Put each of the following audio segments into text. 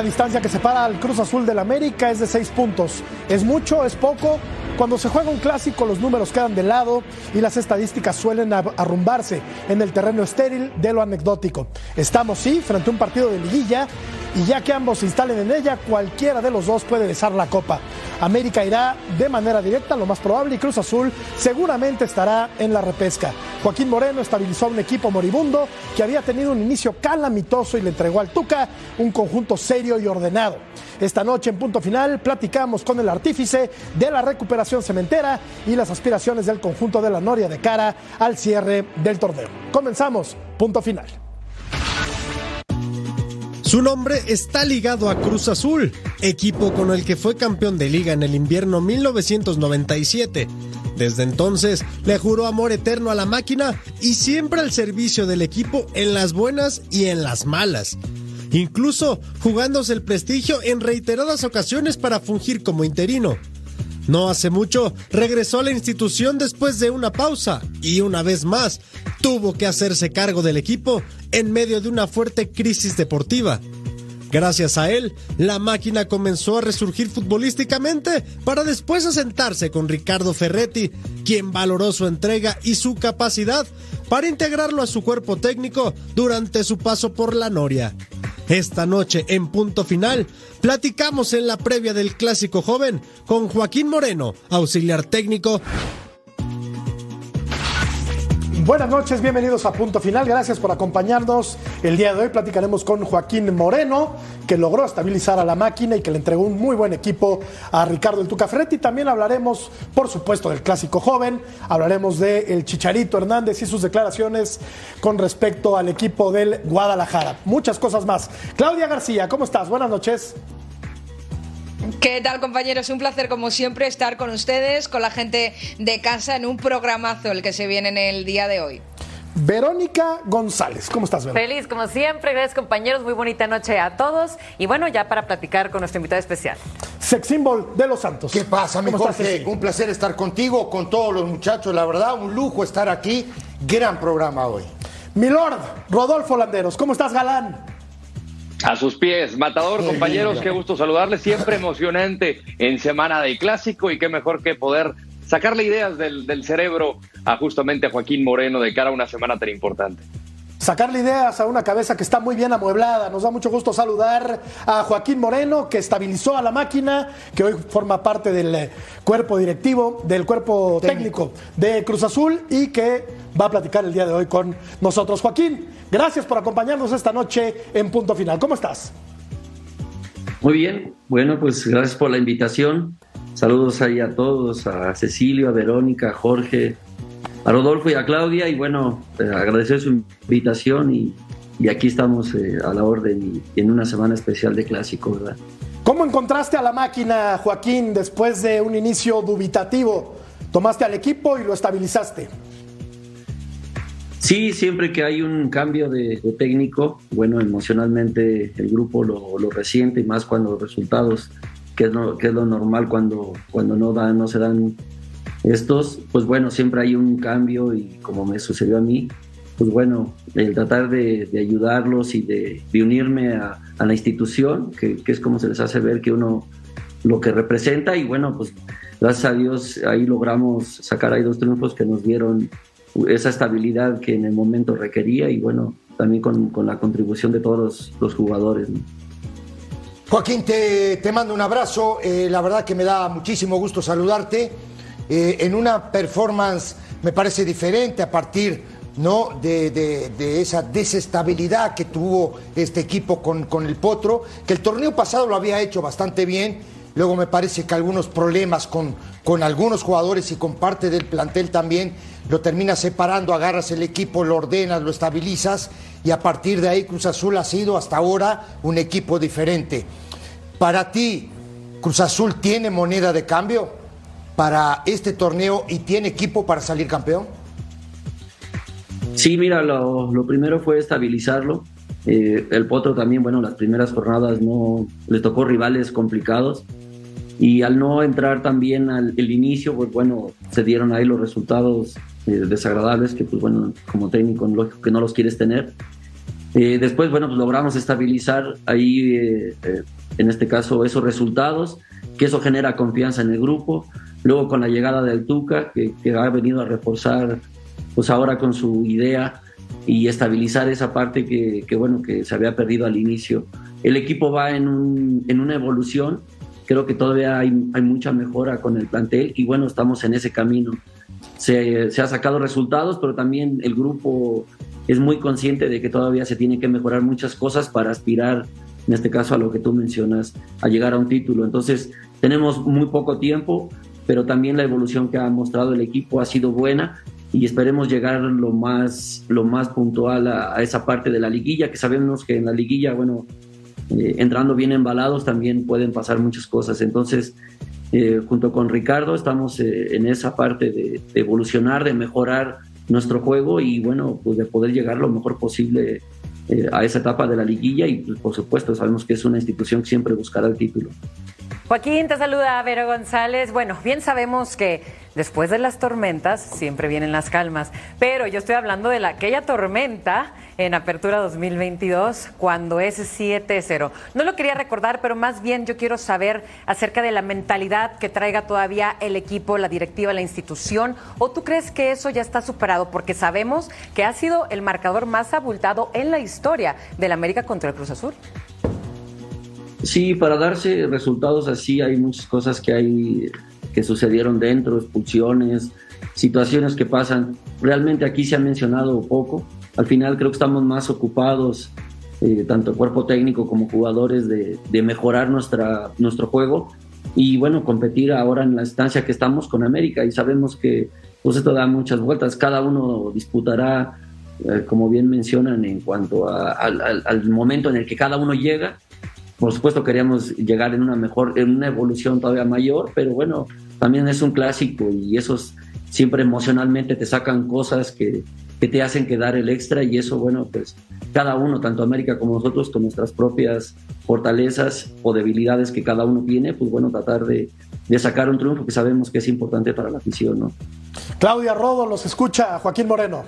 La distancia que separa al Cruz Azul del América es de seis puntos. ¿Es mucho? ¿Es poco? Cuando se juega un clásico los números quedan de lado y las estadísticas suelen arrumbarse en el terreno estéril de lo anecdótico. Estamos sí frente a un partido de liguilla y ya que ambos se instalen en ella, cualquiera de los dos puede besar la copa. América irá de manera directa, lo más probable, y Cruz Azul seguramente estará en la repesca. Joaquín Moreno estabilizó un equipo moribundo que había tenido un inicio calamitoso y le entregó al Tuca un conjunto serio y ordenado. Esta noche en punto final platicamos con el artífice de la recuperación cementera y las aspiraciones del conjunto de la Noria de cara al cierre del torneo. Comenzamos, punto final. Su nombre está ligado a Cruz Azul, equipo con el que fue campeón de liga en el invierno 1997. Desde entonces le juró amor eterno a la máquina y siempre al servicio del equipo en las buenas y en las malas. Incluso jugándose el prestigio en reiteradas ocasiones para fungir como interino. No hace mucho regresó a la institución después de una pausa y una vez más tuvo que hacerse cargo del equipo en medio de una fuerte crisis deportiva. Gracias a él, la máquina comenzó a resurgir futbolísticamente para después asentarse con Ricardo Ferretti, quien valoró su entrega y su capacidad para integrarlo a su cuerpo técnico durante su paso por la Noria. Esta noche en punto final platicamos en la previa del clásico joven con Joaquín Moreno, auxiliar técnico Buenas noches, bienvenidos a Punto Final. Gracias por acompañarnos. El día de hoy platicaremos con Joaquín Moreno, que logró estabilizar a la máquina y que le entregó un muy buen equipo a Ricardo El Tuca Ferretti. También hablaremos, por supuesto, del clásico joven. Hablaremos de el Chicharito Hernández y sus declaraciones con respecto al equipo del Guadalajara. Muchas cosas más. Claudia García, ¿cómo estás? Buenas noches. ¿Qué tal compañeros? Un placer como siempre estar con ustedes, con la gente de casa en un programazo el que se viene en el día de hoy. Verónica González, ¿cómo estás, Verónica? Feliz, como siempre, gracias compañeros, muy bonita noche a todos y bueno, ya para platicar con nuestro invitado especial. Sex Symbol de Los Santos. ¿Qué pasa, mi Jorge? un placer estar contigo, con todos los muchachos, la verdad, un lujo estar aquí, gran programa hoy. Milord, Rodolfo Landeros, ¿cómo estás, galán? A sus pies, Matador, compañeros, qué gusto saludarles, siempre emocionante en semana de clásico y qué mejor que poder sacarle ideas del, del cerebro a justamente a Joaquín Moreno de cara a una semana tan importante sacarle ideas a una cabeza que está muy bien amueblada. Nos da mucho gusto saludar a Joaquín Moreno, que estabilizó a la máquina, que hoy forma parte del eh, cuerpo directivo, del cuerpo técnico de Cruz Azul y que va a platicar el día de hoy con nosotros. Joaquín, gracias por acompañarnos esta noche en Punto Final. ¿Cómo estás? Muy bien, bueno, pues gracias por la invitación. Saludos ahí a todos, a Cecilio, a Verónica, a Jorge, a Rodolfo y a Claudia y bueno, eh, agradecer su invitación y, aquí estamos eh, a la orden y en una semana especial de clásico, ¿verdad? ¿Cómo encontraste a la máquina, Joaquín, después de un inicio dubitativo? Tomaste al equipo y lo estabilizaste. Sí, siempre que hay un cambio de, técnico, bueno, emocionalmente el grupo lo, lo, resiente y más cuando los resultados, que es lo, que es lo normal cuando, cuando no, dan, no se dan estos, pues bueno, siempre hay un cambio y como me sucedió a mí, pues bueno, el tratar de, ayudarlos y de, unirme a, la institución, que, es como se les hace ver que uno lo que representa y bueno, pues gracias a Dios ahí logramos sacar ahí dos triunfos que nos dieron esa estabilidad que en el momento requería y bueno, también con, con la contribución de todos los, jugadores. Joaquín, te, te, mando un abrazo, eh, la verdad que me da muchísimo gusto saludarte. Eh, en una performance, me parece diferente a partir ¿no? De, esa desestabilidad que tuvo este equipo con, con, el Potro, que el torneo pasado lo había hecho bastante bien, luego me parece que algunos problemas con, con algunos jugadores y con parte del plantel también, lo terminas separando, agarras el equipo, lo ordenas, lo estabilizas y a partir de ahí Cruz Azul ha sido hasta ahora un equipo diferente. Para ti, Cruz Azul tiene moneda de cambio para este torneo y tiene equipo para salir campeón? Sí, mira, lo, primero fue estabilizarlo. Eh, el Potro también, bueno, las primeras jornadas no le tocó rivales complicados y al no entrar también al el inicio, pues bueno, se dieron ahí los resultados eh, desagradables que pues bueno, como técnico lógico que no los quieres tener. Eh, después, bueno, pues logramos estabilizar ahí, eh, eh, en este caso, esos resultados, que eso genera confianza en el grupo. Luego con la llegada del Tuca, que, que ha venido a reforzar, pues ahora con su idea y estabilizar esa parte que, que, bueno, que se había perdido al inicio. El equipo va en, un, en una evolución, creo que todavía hay, hay, mucha mejora con el plantel y bueno, estamos en ese camino. Se, se ha sacado resultados, pero también el grupo es muy consciente de que todavía se tiene que mejorar muchas cosas para aspirar, en este caso a lo que tú mencionas, a llegar a un título. Entonces, tenemos muy poco tiempo, pero también la evolución que ha mostrado el equipo ha sido buena y esperemos llegar lo más, lo más puntual a, a esa parte de la liguilla, que sabemos que en la liguilla, bueno, eh, entrando bien embalados también pueden pasar muchas cosas. Entonces, eh, junto con Ricardo estamos eh, en esa parte de, de, evolucionar, de mejorar nuestro juego y bueno, pues de poder llegar lo mejor posible eh, a esa etapa de la liguilla y pues, por supuesto sabemos que es una institución que siempre buscará el título. Joaquín, te saluda Vero González. Bueno, bien sabemos que después de las tormentas siempre vienen las calmas, pero yo estoy hablando de la, aquella tormenta en Apertura 2022 cuando es 7-0. No lo quería recordar, pero más bien yo quiero saber acerca de la mentalidad que traiga todavía el equipo, la directiva, la institución, o tú crees que eso ya está superado porque sabemos que ha sido el marcador más abultado en la historia del América contra el Cruz Azul. Sí, para darse resultados así hay muchas cosas que hay que sucedieron dentro, expulsiones, situaciones que pasan. Realmente aquí se ha mencionado poco. Al final creo que estamos más ocupados, eh, tanto cuerpo técnico como jugadores, de, mejorar nuestra, nuestro juego y bueno, competir ahora en la estancia que estamos con América y sabemos que pues esto da muchas vueltas. Cada uno disputará, eh, como bien mencionan, en cuanto a, al momento en el que cada uno llega por supuesto queríamos llegar en una mejor, en una evolución todavía mayor, pero bueno, también es un clásico y esos siempre emocionalmente te sacan cosas que, que te hacen quedar el extra y eso, bueno, pues cada uno, tanto América como nosotros, con nuestras propias fortalezas o debilidades que cada uno tiene, pues bueno, tratar de, de sacar un triunfo que sabemos que es importante para la afición, ¿no? Claudia Rodo, los escucha Joaquín Moreno.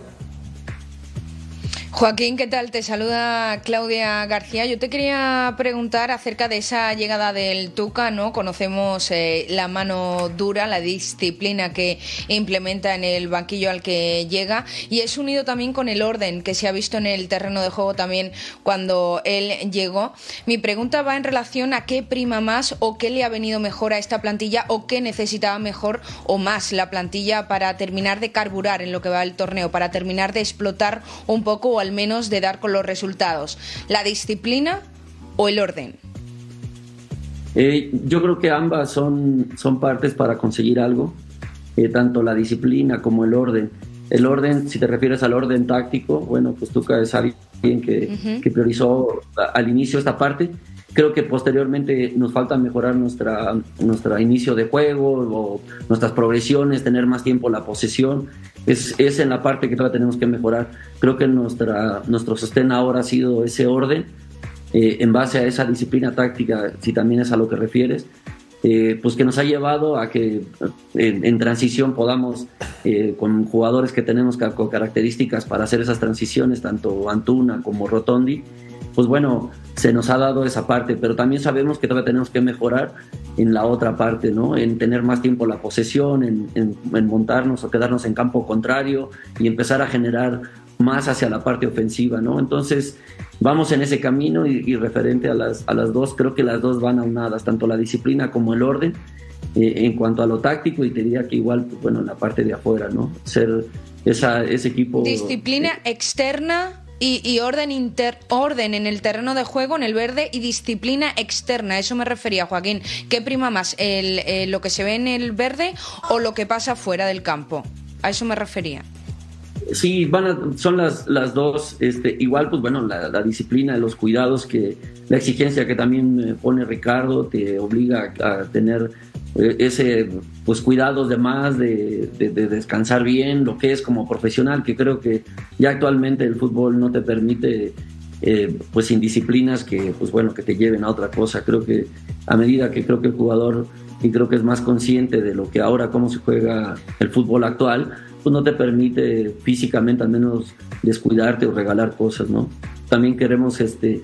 Joaquín, ¿qué tal? Te saluda Claudia García. Yo te quería preguntar acerca de esa llegada del Tuca, ¿no? Conocemos eh, la mano dura, la disciplina que implementa en el banquillo al que llega y es unido también con el orden que se ha visto en el terreno de juego también cuando él llegó. Mi pregunta va en relación a qué prima más o qué le ha venido mejor a esta plantilla o qué necesitaba mejor o más la plantilla para terminar de carburar en lo que va el torneo, para terminar de explotar un poco al menos de dar con los resultados? ¿La disciplina o el orden? Eh, yo creo que ambas son, son partes para conseguir algo, eh, tanto la disciplina como el orden. El orden, si te refieres al orden táctico, bueno, pues tú es alguien que, uh -huh. que priorizó al inicio esta parte. Creo que posteriormente nos falta mejorar nuestra, nuestro inicio de juego o nuestras progresiones, tener más tiempo la posesión. Es, es en la parte que todavía tenemos que mejorar. Creo que nuestra, nuestro sostén ahora ha sido ese orden, eh, en base a esa disciplina táctica, si también es a lo que refieres, eh, pues que nos ha llevado a que en, en transición podamos, eh, con jugadores que tenemos con características para hacer esas transiciones, tanto Antuna como Rotondi, pues bueno, se nos ha dado esa parte, pero también sabemos que todavía tenemos que mejorar en la otra parte, ¿no? En tener más tiempo la posesión, en, en, montarnos o quedarnos en campo contrario y empezar a generar más hacia la parte ofensiva, ¿no? Entonces, vamos en ese camino y, referente a las, a las dos, creo que las dos van aunadas, tanto la disciplina como el orden, eh, en cuanto a lo táctico, y te diría que igual, pues, bueno, en la parte de afuera, ¿no? Ser esa, ese equipo... Disciplina externa y, orden, inter, orden en el terreno de juego, en el verde, y disciplina externa. Eso me refería, Joaquín. ¿Qué prima más? El, eh, ¿Lo que se ve en el verde o lo que pasa fuera del campo? A eso me refería. Sí, van son las, las dos. Este, igual, pues bueno, la, la, disciplina, los cuidados, que la exigencia que también pone Ricardo te obliga a, tener eh, ese pues cuidados de más, de, de, de, descansar bien, lo que es como profesional, que creo que ya actualmente el fútbol no te permite eh, pues indisciplinas que pues bueno que te lleven a otra cosa. Creo que a medida que creo que el jugador y creo que es más consciente de lo que ahora cómo se juega el fútbol actual, pues no te permite físicamente al menos descuidarte o regalar cosas, ¿no? también queremos este,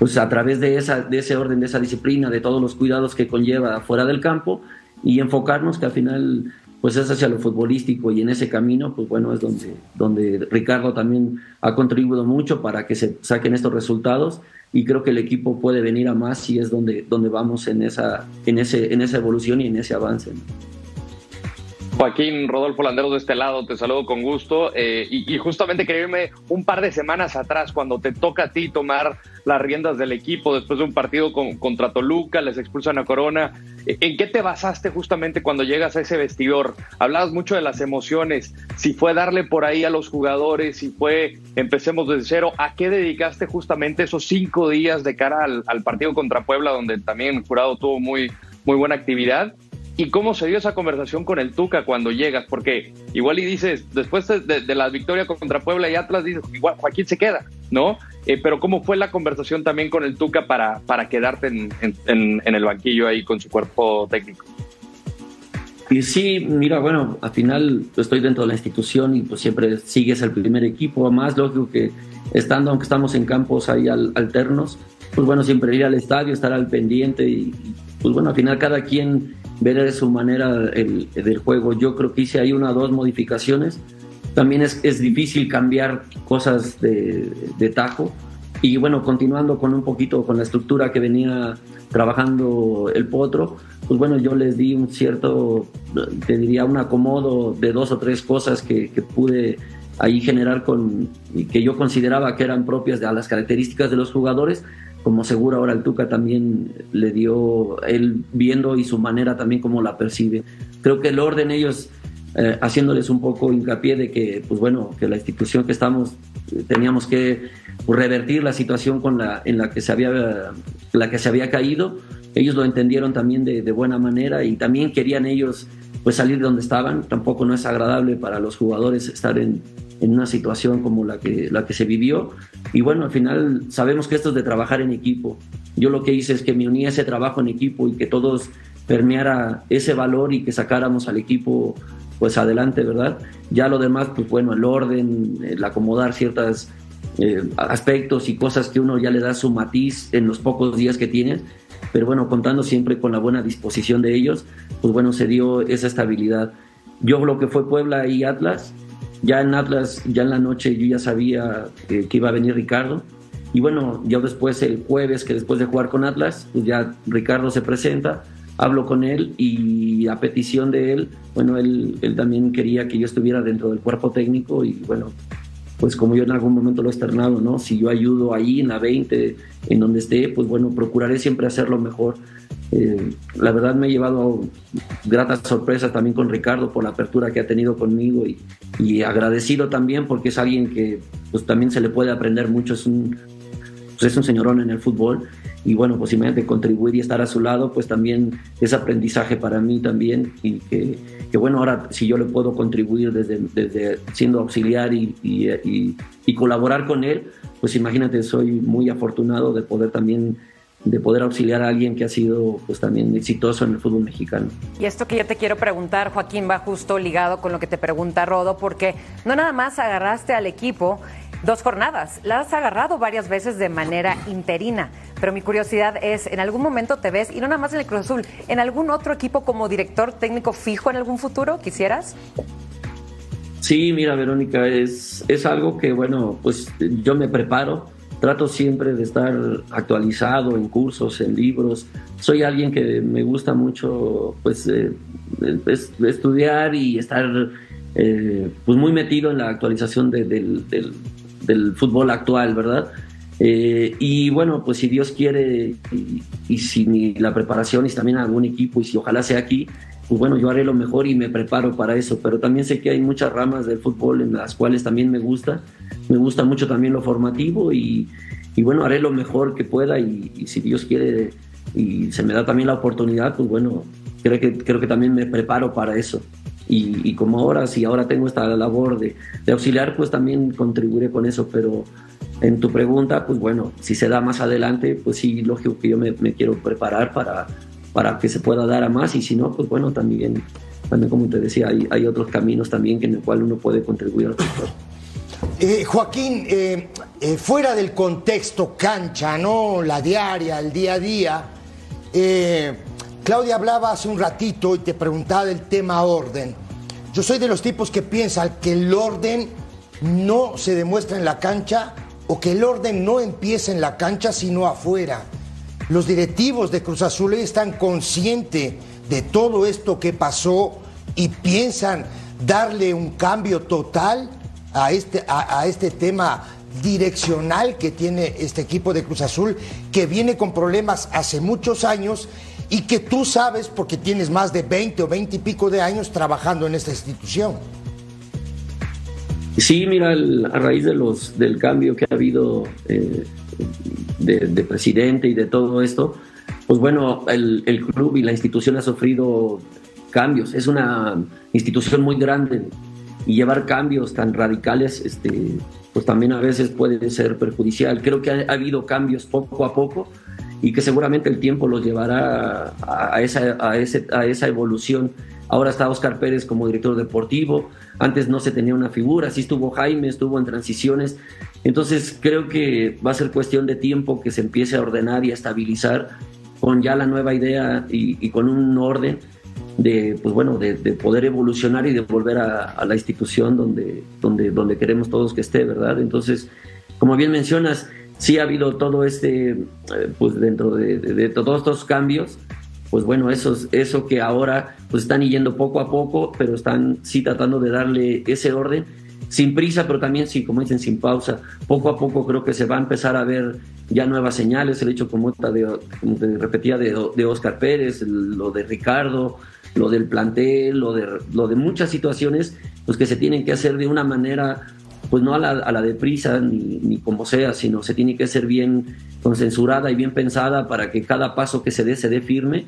pues a través de, esa, de ese orden, de esa disciplina, de todos los cuidados que conlleva fuera del campo y enfocarnos que al final pues es hacia lo futbolístico y en ese camino, pues bueno, es donde, donde Ricardo también ha contribuido mucho para que se saquen estos resultados y creo que el equipo puede venir a más y es donde, donde vamos en esa, en, ese, en esa evolución y en ese avance. Joaquín Rodolfo Landeros de este lado, te saludo con gusto. Eh, y, justamente quería un par de semanas atrás, cuando te toca a ti tomar las riendas del equipo después de un partido con, contra Toluca, les expulsan a Corona. Eh, ¿En qué te basaste justamente cuando llegas a ese vestidor? Hablabas mucho de las emociones, si fue darle por ahí a los jugadores, si fue empecemos desde cero. ¿A qué dedicaste justamente esos cinco días de cara al, al partido contra Puebla, donde también el jurado tuvo muy, muy buena actividad? ¿Y cómo se dio esa conversación con el Tuca cuando llegas? Porque igual y dices, después de, la victoria contra Puebla y Atlas, dices, igual Joaquín se queda, ¿no? Eh, pero ¿cómo fue la conversación también con el Tuca para, para quedarte en, el banquillo ahí con su cuerpo técnico? Y sí, mira, bueno, al final estoy dentro de la institución y pues siempre sigues el primer equipo, más lógico que estando, aunque estamos en campos ahí alternos, pues bueno, siempre ir al estadio, estar al pendiente y pues bueno, al final cada quien ver de su manera el, del juego. Yo creo que hice ahí una o dos modificaciones. También es, es difícil cambiar cosas de, de, tajo. Y bueno, continuando con un poquito con la estructura que venía trabajando el Potro, pues bueno, yo les di un cierto, te diría, un acomodo de dos o tres cosas que, que pude ahí generar con, que yo consideraba que eran propias de las características de los jugadores como seguro ahora el Tuca también le dio, él viendo y su manera también como la percibe. Creo que el orden ellos, eh, haciéndoles un poco hincapié de que, pues bueno, que la institución que estamos, eh, teníamos que revertir la situación con la, en la que, se había, la que se había caído, ellos lo entendieron también de, de buena manera y también querían ellos pues salir de donde estaban. Tampoco no es agradable para los jugadores estar en, en una situación como la que, la que se vivió. Y bueno, al final sabemos que esto es de trabajar en equipo. Yo lo que hice es que me uní a ese trabajo en equipo y que todos permeara ese valor y que sacáramos al equipo pues adelante, ¿verdad? Ya lo demás, pues bueno, el orden, el acomodar ciertos eh, aspectos y cosas que uno ya le da su matiz en los pocos días que tienes, pero bueno, contando siempre con la buena disposición de ellos, pues bueno, se dio esa estabilidad. Yo lo que fue Puebla y Atlas, ya en Atlas, ya en la noche yo ya sabía que iba a venir Ricardo. Y bueno, yo después el jueves, que después de jugar con Atlas, pues ya Ricardo se presenta, hablo con él y a petición de él, bueno, él, él también quería que yo estuviera dentro del cuerpo técnico y bueno, pues como yo en algún momento lo he externado, ¿no? Si yo ayudo ahí en la 20, en donde esté, pues bueno, procuraré siempre hacerlo mejor. Eh, la verdad me he llevado gratas sorpresas también con Ricardo por la apertura que ha tenido conmigo y, y agradecido también porque es alguien que pues también se le puede aprender mucho, es un, pues, es un señorón en el fútbol y bueno, pues imagínate contribuir y estar a su lado, pues también es aprendizaje para mí también y que, que bueno, ahora si yo le puedo contribuir desde, desde siendo auxiliar y, y, y colaborar con él, pues imagínate, soy muy afortunado de poder también de poder auxiliar a alguien que ha sido pues también exitoso en el fútbol mexicano. Y esto que yo te quiero preguntar, Joaquín, va justo ligado con lo que te pregunta Rodo, porque no nada más agarraste al equipo dos jornadas, la has agarrado varias veces de manera interina, pero mi curiosidad es, ¿en algún momento te ves, y no nada más en el Cruz Azul, en algún otro equipo como director técnico fijo en algún futuro? ¿Quisieras? Sí, mira, Verónica, es, es algo que, bueno, pues yo me preparo Trato siempre de estar actualizado en cursos, en libros. Soy alguien que me gusta mucho pues, eh, estudiar y estar eh, pues muy metido en la actualización del, fútbol actual, ¿verdad? Eh, y bueno, pues si Dios quiere y, y si la preparación y también algún equipo y si ojalá sea aquí, pues bueno, yo haré lo mejor y me preparo para eso, pero también sé que hay muchas ramas del fútbol en las cuales también me gusta, me gusta mucho también lo formativo y, bueno, haré lo mejor que pueda y, si Dios quiere y se me da también la oportunidad, pues bueno, creo que, creo que también me preparo para eso. Y, como ahora, si ahora tengo esta labor de, auxiliar, pues también contribuiré con eso, pero en tu pregunta, pues bueno, si se da más adelante, pues sí, lógico que yo me, quiero preparar para para que se pueda dar a más y si no, pues bueno, también, también como te decía, hay, hay otros caminos también que en el cual uno puede contribuir al sector. Eh, Joaquín, eh, eh, fuera del contexto cancha, ¿no? La diaria, el día a día. Claudia hablaba hace un ratito y te preguntaba del tema orden. Yo soy de los tipos que piensan que el orden no se demuestra en la cancha o que el orden no empieza en la cancha sino afuera. Los directivos de Cruz Azul están conscientes de todo esto que pasó y piensan darle un cambio total a este, a, este tema direccional que tiene este equipo de Cruz Azul, que viene con problemas hace muchos años y que tú sabes porque tienes más de 20 o 20 y pico de años trabajando en esta institución. Sí, mira, a raíz de los, del cambio que ha habido eh, de, presidente y de todo esto, pues bueno, el, el club y la institución ha sufrido cambios. Es una institución muy grande y llevar cambios tan radicales, este, pues también a veces puede ser perjudicial. Creo que ha, habido cambios poco a poco y que seguramente el tiempo los llevará a, esa, a, ese, a esa evolución. Ahora está Oscar Pérez como director deportivo, antes no se tenía una figura, sí estuvo Jaime, estuvo en transiciones, entonces creo que va a ser cuestión de tiempo que se empiece a ordenar y a estabilizar con ya la nueva idea y, y con un orden de, pues bueno, de, poder evolucionar y de volver a, la institución donde, donde, donde queremos todos que esté, ¿verdad? Entonces, como bien mencionas, sí ha habido todo este, eh, pues dentro de, todos estos cambios, pues bueno, eso, eso que ahora pues están yendo poco a poco, pero están sí tratando de darle ese orden, sin prisa, pero también sí, como dicen, sin pausa. Poco a poco creo que se va a empezar a ver ya nuevas señales, el hecho como, de, de repetía de, de Oscar Pérez, lo de Ricardo, lo del plantel, lo de, muchas situaciones, pues que se tienen que hacer de una manera, pues no a la, a la deprisa ni, como sea, sino se tiene que ser bien consensurada y bien pensada para que cada paso que se dé se dé firme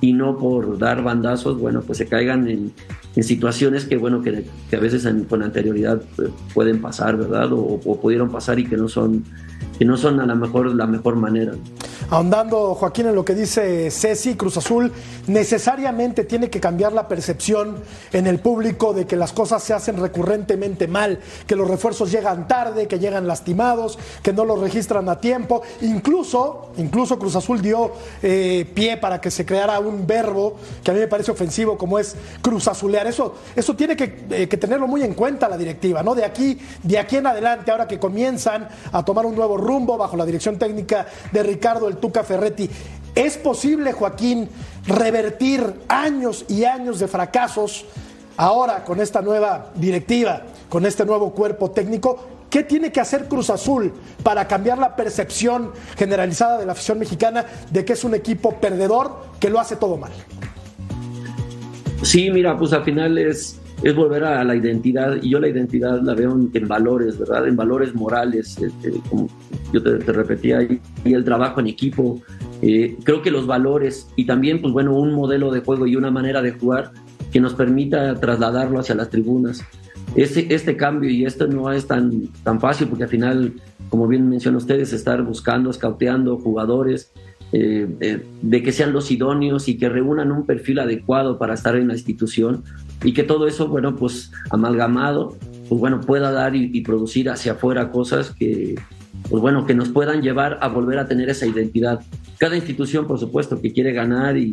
y no por dar bandazos, bueno, pues se caigan en, en situaciones que, bueno, que, que a veces con anterioridad eh, pueden pasar, ¿verdad? O, o, pudieron pasar y que no son, que no son a lo mejor la mejor manera. Ahondando, Joaquín, en lo que dice Ceci, Cruz Azul necesariamente tiene que cambiar la percepción en el público de que las cosas se hacen recurrentemente mal, que los refuerzos llegan tarde, que llegan lastimados, que no los registran a tiempo. Incluso, incluso Cruz Azul dio eh, pie para que se creara un verbo que a mí me parece ofensivo, como es Cruz Azulear. Eso, eso tiene que, eh, que tenerlo muy en cuenta la directiva, ¿no? De aquí, de aquí en adelante, ahora que comienzan a tomar un nuevo rumbo bajo la dirección técnica de Ricardo Tuca Ferretti. ¿Es posible, Joaquín, revertir años y años de fracasos ahora con esta nueva directiva, con este nuevo cuerpo técnico? ¿Qué tiene que hacer Cruz Azul para cambiar la percepción generalizada de la afición mexicana de que es un equipo perdedor que lo hace todo mal? Sí, mira, pues al final es, es volver a la identidad, y yo la identidad la veo en, valores, ¿verdad? En valores morales, este, como yo te, repetía, y, el trabajo en equipo. Eh, creo que los valores y también, pues bueno, un modelo de juego y una manera de jugar que nos permita trasladarlo hacia las tribunas. Este, este cambio y esto no es tan, tan fácil porque al final, como bien mencionan ustedes, estar buscando, escauteando jugadores, eh, eh, de que sean los idóneos y que reúnan un perfil adecuado para estar en la institución y que todo eso, bueno, pues amalgamado, pues bueno, pueda dar y producir hacia afuera cosas que, pues bueno, que nos puedan llevar a volver a tener esa identidad. Cada institución, por supuesto, que quiere ganar y,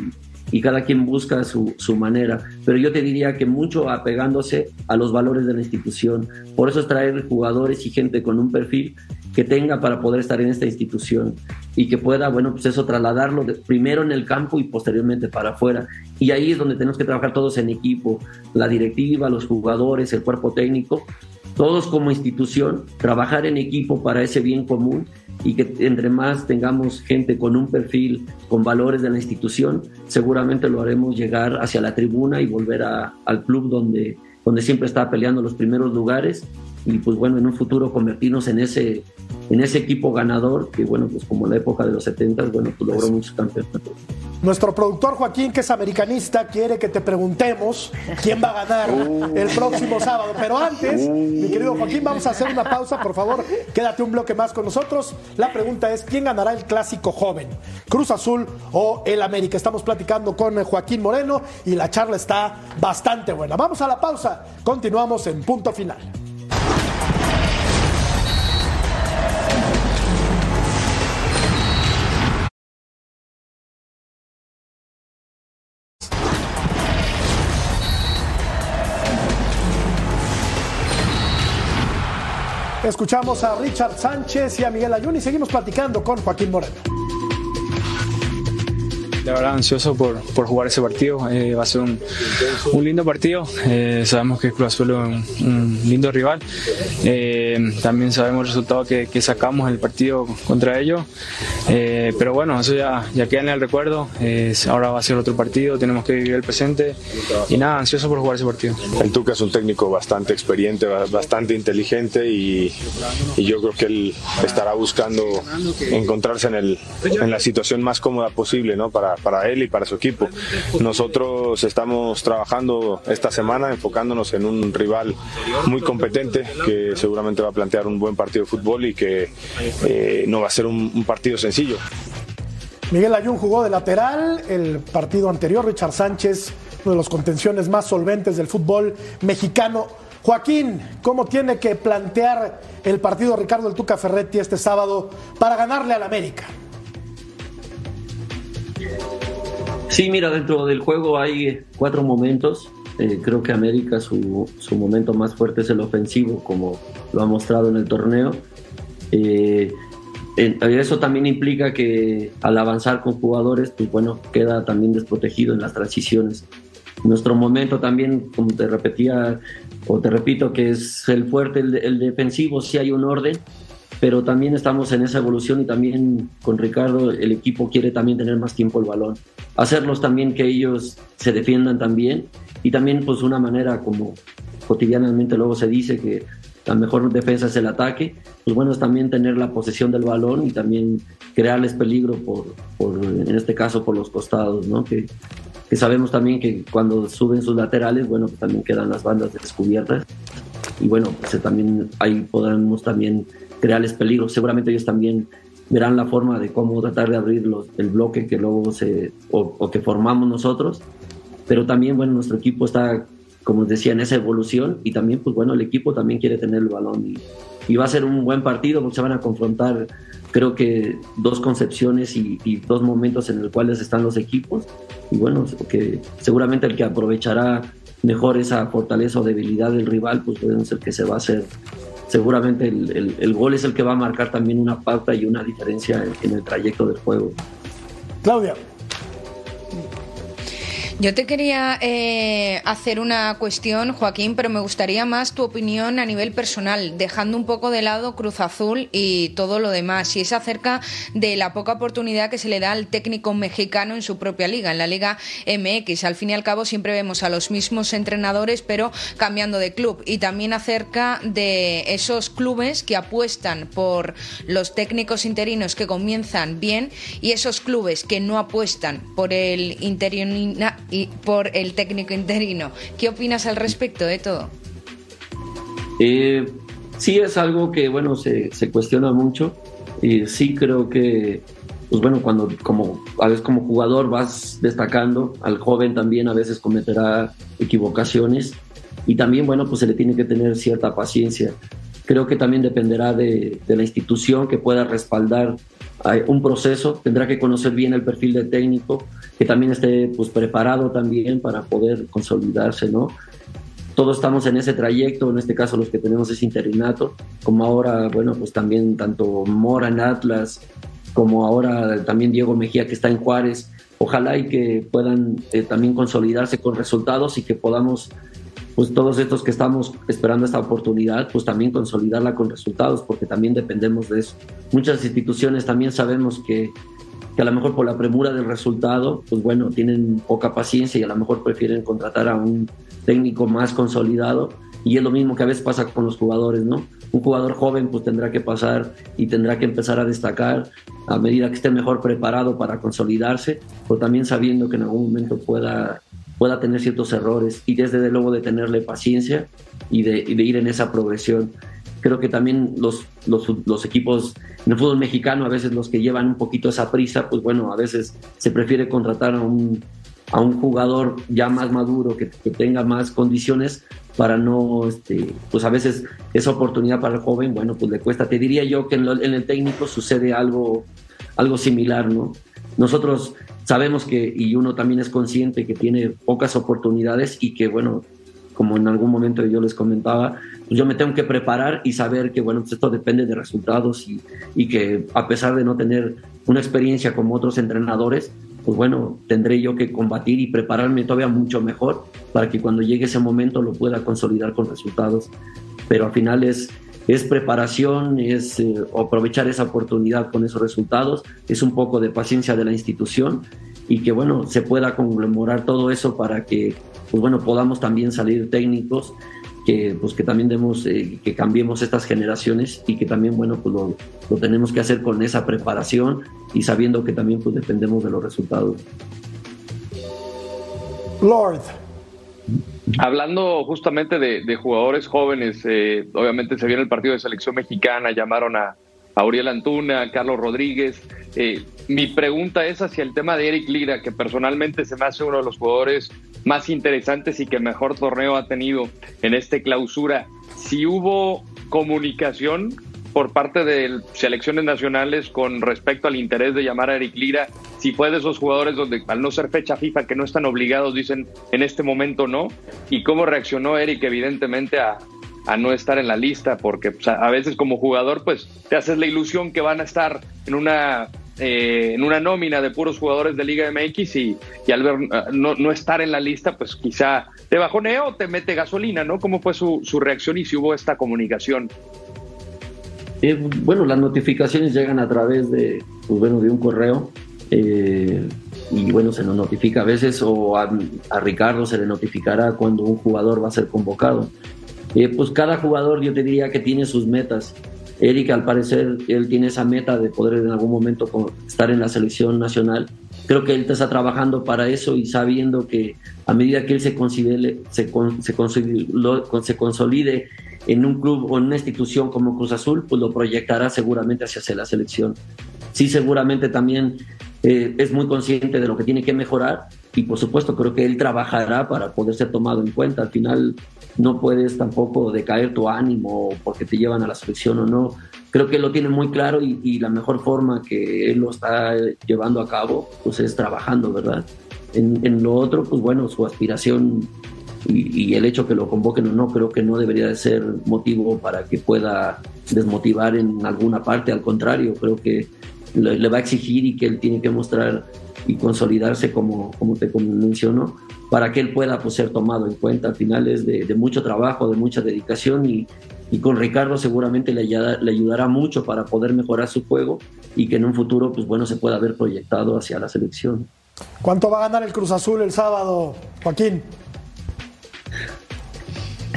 y cada quien busca su, su, manera, pero yo te diría que mucho apegándose a los valores de la institución. Por eso es traer jugadores y gente con un perfil que tenga para poder estar en esta institución y que pueda, bueno, pues eso trasladarlo primero en el campo y posteriormente para afuera. Y ahí es donde tenemos que trabajar todos en equipo, la directiva, los jugadores, el cuerpo técnico, todos como institución, trabajar en equipo para ese bien común y que entre más tengamos gente con un perfil, con valores de la institución, seguramente lo haremos llegar hacia la tribuna y volver a, al club donde, donde siempre está peleando los primeros lugares y pues bueno, en un futuro convertirnos en ese, en ese equipo ganador que bueno, pues como en la época de los 70, bueno, pues logró muchos campeonatos. Nuestro productor Joaquín, que es americanista, quiere que te preguntemos quién va a ganar el próximo sábado. Pero antes, mi querido Joaquín, vamos a hacer una pausa, por favor, quédate un bloque más con nosotros. La pregunta es, ¿quién ganará el clásico joven? ¿Cruz Azul o el América? Estamos platicando con Joaquín Moreno y la charla está bastante buena. Vamos a la pausa, continuamos en punto final. Escuchamos a Richard Sánchez y a Miguel Ayun y seguimos platicando con Joaquín Moreno la verdad ansioso por, por jugar ese partido. Eh, va a ser un, un lindo partido. Eh, sabemos que Cruz Azul es un, lindo rival. Eh, también sabemos el resultado que, que, sacamos en el partido contra ellos. pero bueno, eso ya, ya queda en el recuerdo. ahora va a ser otro partido, tenemos que vivir el presente. Y nada, ansioso por jugar ese partido. El Tuca es un técnico bastante experiente, bastante inteligente y, y yo creo que él estará buscando encontrarse en, el, en la situación más cómoda posible ¿no? para para, él y para su equipo. Nosotros estamos trabajando esta semana enfocándonos en un rival muy competente que seguramente va a plantear un buen partido de fútbol y que eh, no va a ser un, un partido sencillo. Miguel Ayun jugó de lateral el partido anterior, Richard Sánchez, uno de los contenciones más solventes del fútbol mexicano. Joaquín, ¿cómo tiene que plantear el partido Ricardo El Tuca Ferretti este sábado para ganarle al América? Sí, mira, dentro del juego hay cuatro momentos. Eh, creo que América su, su, momento más fuerte es el ofensivo, como lo ha mostrado en el torneo. Eh, eso también implica que al avanzar con jugadores, pues bueno, queda también desprotegido en las transiciones. Nuestro momento también, como te repetía, o te repito, que es el fuerte, el defensivo, si hay un orden, pero también estamos en esa evolución y también con Ricardo el equipo quiere también tener más tiempo el balón, hacerlos también que ellos se defiendan también y también pues una manera como cotidianamente luego se dice que la mejor defensa es el ataque, pues bueno es también tener la posesión del balón y también crearles peligro por, por en este caso por los costados, ¿no? Que, que sabemos también que cuando suben sus laterales, bueno, pues también quedan las bandas descubiertas y bueno, pues también ahí podremos también crearles peligro. Seguramente ellos también verán la forma de cómo tratar de abrir los, el bloque que luego se, o, que formamos nosotros. Pero también, bueno, nuestro equipo está, como decía, en esa evolución y también, pues bueno, el equipo también quiere tener el balón y, y va a ser un buen partido porque se van a confrontar, creo que dos concepciones y, y dos momentos en los cuales están los equipos. Y bueno, que seguramente el que aprovechará mejor esa fortaleza o debilidad del rival, pues puede ser que se va a hacer seguramente el, el, gol es el que va a marcar también una pauta y una diferencia en el trayecto del juego. Claudia. Yo te quería eh, hacer una cuestión, Joaquín, pero me gustaría más tu opinión a nivel personal, dejando un poco de lado Cruz Azul y todo lo demás. Y es acerca de la poca oportunidad que se le da al técnico mexicano en su propia liga, en la Liga MX. Al fin y al cabo siempre vemos a los mismos entrenadores, pero cambiando de club. Y también acerca de esos clubes que apuestan por los técnicos interinos que comienzan bien y esos clubes que no apuestan por el interino y por el técnico interino. ¿Qué opinas al respecto de todo? Eh, sí es algo que, bueno, se, cuestiona mucho. Y sí creo que, pues bueno, cuando como, a veces como jugador vas destacando, al joven también a veces cometerá equivocaciones y también, bueno, pues se le tiene que tener cierta paciencia. Creo que también dependerá de, de la institución que pueda respaldar un proceso, tendrá que conocer bien el perfil del técnico, que también esté pues, preparado también para poder consolidarse, ¿no? Todos estamos en ese trayecto, en este caso los que tenemos ese interinato, como ahora, bueno, pues también tanto Mora en Atlas, como ahora también Diego Mejía que está en Juárez, ojalá y que puedan eh, también consolidarse con resultados y que podamos pues todos estos que estamos esperando esta oportunidad, pues también consolidarla con resultados, porque también dependemos de eso. Muchas instituciones también sabemos que, que a lo mejor por la premura del resultado, pues bueno, tienen poca paciencia y a lo mejor prefieren contratar a un técnico más consolidado. Y es lo mismo que a veces pasa con los jugadores, ¿no? Un jugador joven pues tendrá que pasar y tendrá que empezar a destacar a medida que esté mejor preparado para consolidarse, pero también sabiendo que en algún momento pueda pueda tener ciertos errores y desde luego de tenerle paciencia y de, ir en esa progresión. Creo que también los, los, equipos en el fútbol mexicano, a veces los que llevan un poquito esa prisa, pues bueno, a veces se prefiere contratar a un, a un jugador ya más maduro, que, tenga más condiciones para no, este, pues a veces esa oportunidad para el joven, bueno, pues le cuesta. Te diría yo que en, en el técnico sucede algo, algo similar, ¿no? Nosotros sabemos que, y uno también es consciente que tiene pocas oportunidades y que, bueno, como en algún momento yo les comentaba, pues yo me tengo que preparar y saber que, bueno, pues esto depende de resultados y, y que a pesar de no tener una experiencia como otros entrenadores, pues bueno, tendré yo que combatir y prepararme todavía mucho mejor para que cuando llegue ese momento lo pueda consolidar con resultados. Pero al final es, es preparación, es eh, aprovechar esa oportunidad con esos resultados, es un poco de paciencia de la institución y que bueno, se pueda conmemorar todo eso para que pues bueno, podamos también salir técnicos que pues que también demos eh, que cambiemos estas generaciones y que también bueno pues lo, lo, tenemos que hacer con esa preparación y sabiendo que también pues dependemos de los resultados. Lord. Hablando justamente de, de jugadores jóvenes, eh, obviamente se viene el partido de selección mexicana, llamaron a, a Uriel Antuna, Carlos Rodríguez. Eh, mi pregunta es hacia el tema de Eric Lira, que personalmente se me hace uno de los jugadores más interesantes y que mejor torneo ha tenido en este clausura. Si hubo comunicación por parte de selecciones nacionales con respecto al interés de llamar a Eric Lira, si fue de esos jugadores donde al no ser fecha FIFA que no están obligados, dicen en este momento no, y cómo reaccionó Eric evidentemente a, a no estar en la lista, porque pues, a veces como jugador pues te haces la ilusión que van a estar en una eh, en una nómina de puros jugadores de Liga MX y, y al ver no, no, estar en la lista, pues quizá te bajonea o te mete gasolina, ¿no? ¿Cómo fue su, su reacción y si hubo esta comunicación? Eh, bueno, las notificaciones llegan a través de, pues, bueno, de un correo eh, y bueno, se nos notifica a veces o a, Ricardo se le notificará cuando un jugador va a ser convocado. Eh, pues cada jugador yo te diría que tiene sus metas. Eric, al parecer, él tiene esa meta de poder en algún momento estar en la selección nacional. Creo que él está trabajando para eso y sabiendo que a medida que él se, se consolide en un club o en una institución como Cruz Azul, pues lo proyectará seguramente hacia la selección. Sí, seguramente también eh, es muy consciente de lo que tiene que mejorar y por supuesto creo que él trabajará para poder ser tomado en cuenta. Al final no puedes tampoco decaer tu ánimo porque te llevan a la selección o no. Creo que lo tiene muy claro y, la mejor forma que él lo está llevando a cabo pues es trabajando, ¿verdad? En, lo otro, pues bueno, su aspiración y, y, el hecho que lo convoquen o no, creo que no debería de ser motivo para que pueda desmotivar en alguna parte, al contrario, creo que le, le va a exigir y que él tiene que mostrar y consolidarse como, como te menciono, para que él pueda pues, ser tomado en cuenta. Al final es de, de mucho trabajo, de mucha dedicación y, y con Ricardo seguramente le, le, ayudará mucho para poder mejorar su juego y que en un futuro pues bueno se pueda ver proyectado hacia la selección. ¿Cuánto va a ganar el Cruz Azul el sábado, Joaquín?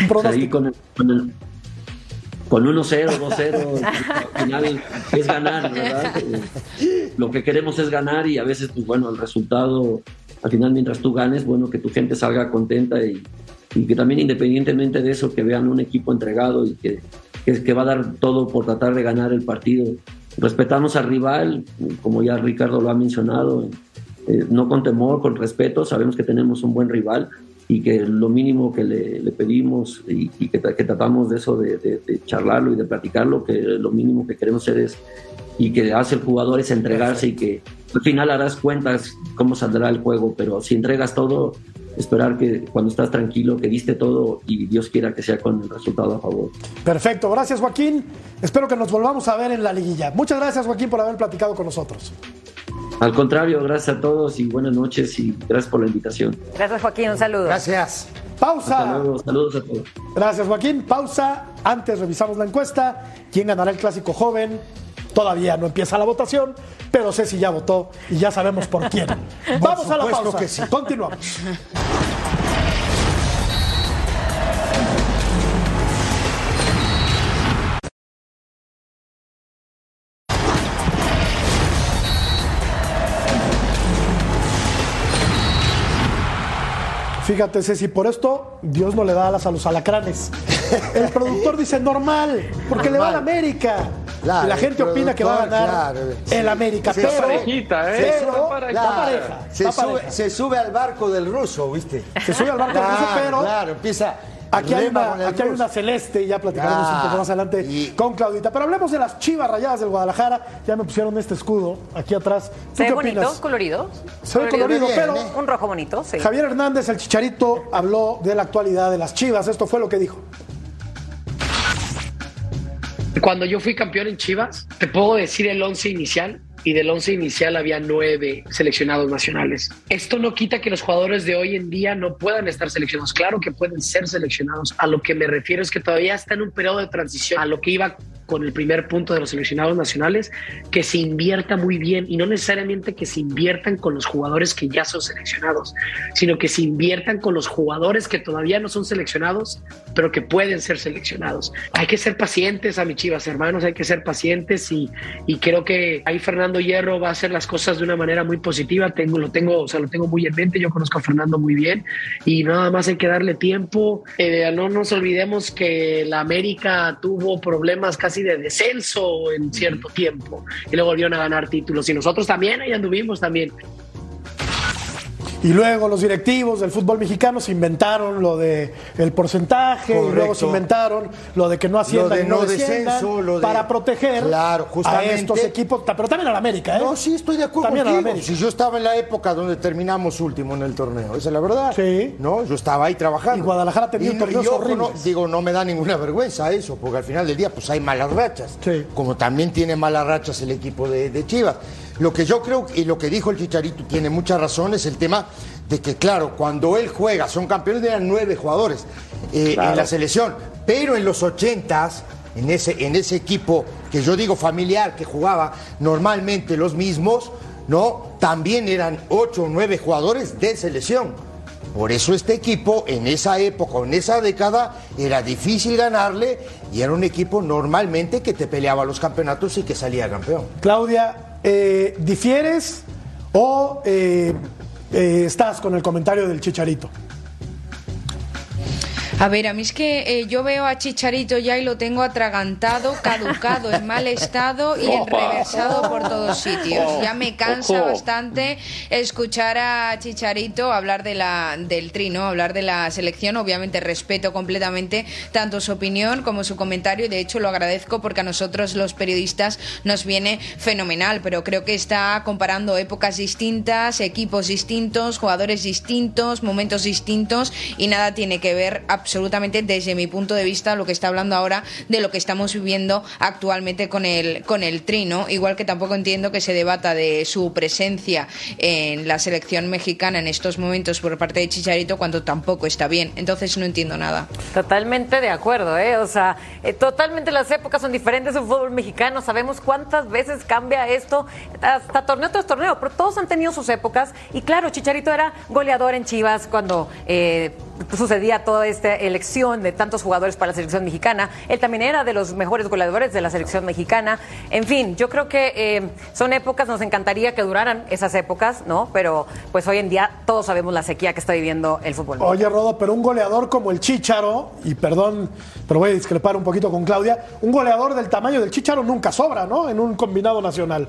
Pues ahí con el, con el, con 1-0, 2-0, al final es ganar, ¿verdad? Lo que queremos es ganar y a veces, pues bueno, el resultado, al final mientras tú ganes, bueno, que tu gente salga contenta y, y que también independientemente de eso, que vean un equipo entregado y que, que, que va a dar todo por tratar de ganar el partido. Respetamos al rival, como ya Ricardo lo ha mencionado, eh, no con temor, con respeto, sabemos que tenemos un buen rival, y que lo mínimo que le, le pedimos y, y que, que, tratamos de eso, de, de, de, charlarlo y de platicarlo, que lo mínimo que queremos hacer es, y que hace el jugador es entregarse y que al final harás cuentas cómo saldrá el juego, pero si entregas todo, esperar que cuando estás tranquilo, que diste todo y Dios quiera que sea con el resultado a favor. Perfecto, gracias Joaquín. Espero que nos volvamos a ver en la liguilla. Muchas gracias Joaquín por haber platicado con nosotros. Al contrario, gracias a todos y buenas noches y gracias por la invitación. Gracias Joaquín, un saludo. Gracias. Pausa. Saludos a todos. Gracias Joaquín. Pausa. Antes revisamos la encuesta. ¿Quién ganará el clásico joven? Todavía no empieza la votación, pero Ceci ya votó y ya sabemos por quién. Vamos a la pausa. Que sí. Continuamos. Fíjate, Ceci, por esto Dios no le da alas a los alacranes. El productor dice normal, porque normal. le va a la América. Claro, y la gente opina que va a ganar claro, sí. el América. Sí, pero, parejita, ¿eh? pero pareja. Claro, pareja, se. Sube, se, sube, al barco del ruso, ¿viste? Se sube al barco del ruso, pero. Claro, empieza Aquí hay, una, aquí hay celeste y ya platicaremos Ya. un poco más adelante Y- con Claudita. Pero hablemos de las chivas rayadas del Guadalajara. Ya me pusieron este escudo aquí atrás. ¿Tú Se ve qué bonito, opinas? colorido. Se ve colorido, bien, pero ¿eh? Un rojo bonito, sí. Javier Hernández, el chicharito, habló de la actualidad de las chivas. Esto fue lo que dijo. Cuando yo fui campeón en Chivas, te puedo decir el 11 inicial y del 11 inicial había nueve seleccionados nacionales. Esto no quita que los jugadores de hoy en día no puedan estar seleccionados. Claro que pueden ser seleccionados. A lo que me refiero es que todavía está en un periodo de transición. A lo que iba con el primer punto de los seleccionados nacionales, que se invierta muy bien y no necesariamente que se inviertan con los jugadores que ya son seleccionados, sino que se inviertan con los jugadores que todavía no son seleccionados, pero que pueden ser seleccionados. Hay que ser pacientes a mis chivas, hermanos, hay que ser pacientes y, y creo que ahí Fernando Hierro va a hacer las cosas de una manera muy positiva. Tengo, lo tengo, o sea, lo tengo muy en mente. Yo conozco a Fernando muy bien y nada más hay que darle tiempo. Eh, no nos olvidemos que la América tuvo problemas casi de descenso en cierto tiempo y luego volvieron a ganar títulos y nosotros también ahí anduvimos también. Y luego los directivos del fútbol mexicano se inventaron lo de el porcentaje y luego se inventaron lo de que no Lo de no, descenso, lo de- para proteger Claro, a justamente. estos equipos, pero también a la América, ¿eh? No, sí, estoy de acuerdo También a contigo. Si yo estaba en la época donde terminamos último en el torneo, esa es la verdad. Sí. No, yo estaba ahí trabajando. Y Guadalajara tenía Y- torneos y ojo, no, digo, no me da ninguna vergüenza eso, porque al final del día, pues hay malas rachas. Sí. Como también tiene malas rachas el equipo de, de Chivas. Lo que yo creo, y lo que dijo el Chicharito tiene mucha razón, es el tema de que, claro, cuando él juega, son campeones, eran nueve jugadores eh, en la selección, pero en los ochentas, en ese, en ese equipo que yo digo familiar, que jugaba normalmente los mismos, ¿no? También eran ocho o nueve jugadores de selección. Por eso este equipo en esa época, en esa década, era difícil ganarle y era un equipo normalmente que te peleaba los campeonatos y que salía campeón. Claudia, eh, ¿difieres o eh, eh, estás con el comentario del chicharito? A ver, a mí es que eh, yo veo a Chicharito ya y lo tengo atragantado, caducado, en mal estado y enreversado por todos sitios. Ya me cansa bastante escuchar a Chicharito hablar de la, del trino, hablar de la selección. Obviamente respeto completamente tanto su opinión como su comentario y de hecho lo agradezco porque a nosotros los periodistas nos viene fenomenal, pero creo que está comparando épocas distintas, equipos distintos, jugadores distintos, momentos distintos y nada tiene que ver absolutamente desde mi punto de vista lo que está hablando ahora de lo que estamos viviendo actualmente con el con el trino igual que tampoco entiendo que se debata de su presencia en la selección mexicana en estos momentos por parte de Chicharito cuando tampoco está bien entonces no entiendo nada Totalmente de acuerdo, ¿eh? O sea, eh, totalmente las épocas son diferentes en fútbol mexicano. Sabemos cuántas veces cambia esto, hasta torneo tras torneo, pero todos han tenido sus épocas. Y claro, Chicharito era goleador en Chivas cuando eh, sucedía toda esta elección de tantos jugadores para la selección mexicana. Él también era de los mejores goleadores de la selección mexicana. En fin, yo creo que eh, son épocas, nos encantaría que duraran esas épocas, ¿no? Pero pues hoy en día todos sabemos la sequía que está viviendo el fútbol. Oye, Rodo, pero un goleador como el Chicharo, y perdón, pero voy a discrepar un poquito con Claudia, un goleador del tamaño del Chicharo nunca sobra, ¿no? En un combinado nacional.